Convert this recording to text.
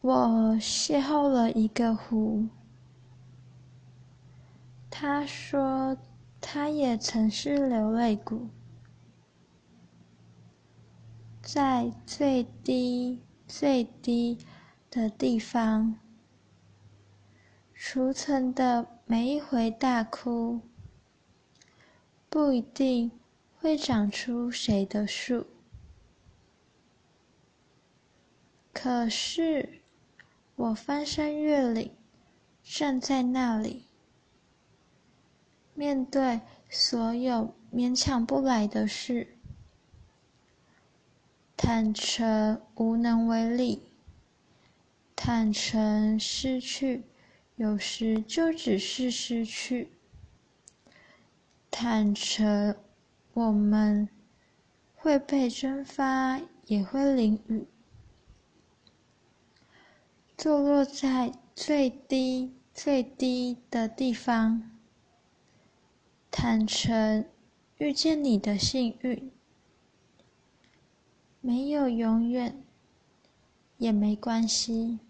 我邂逅了一个湖，他说他也曾是流泪谷，在最低最低的地方，储存的每一回大哭，不一定会长出谁的树。可是，我翻山越岭，站在那里，面对所有勉强不来的事，坦诚无能为力，坦诚失去有时就只是失去，坦诚我们会被蒸发，也会淋雨。坐落在最低最低的地方，坦诚遇见你的幸运，没有永远，也没关系。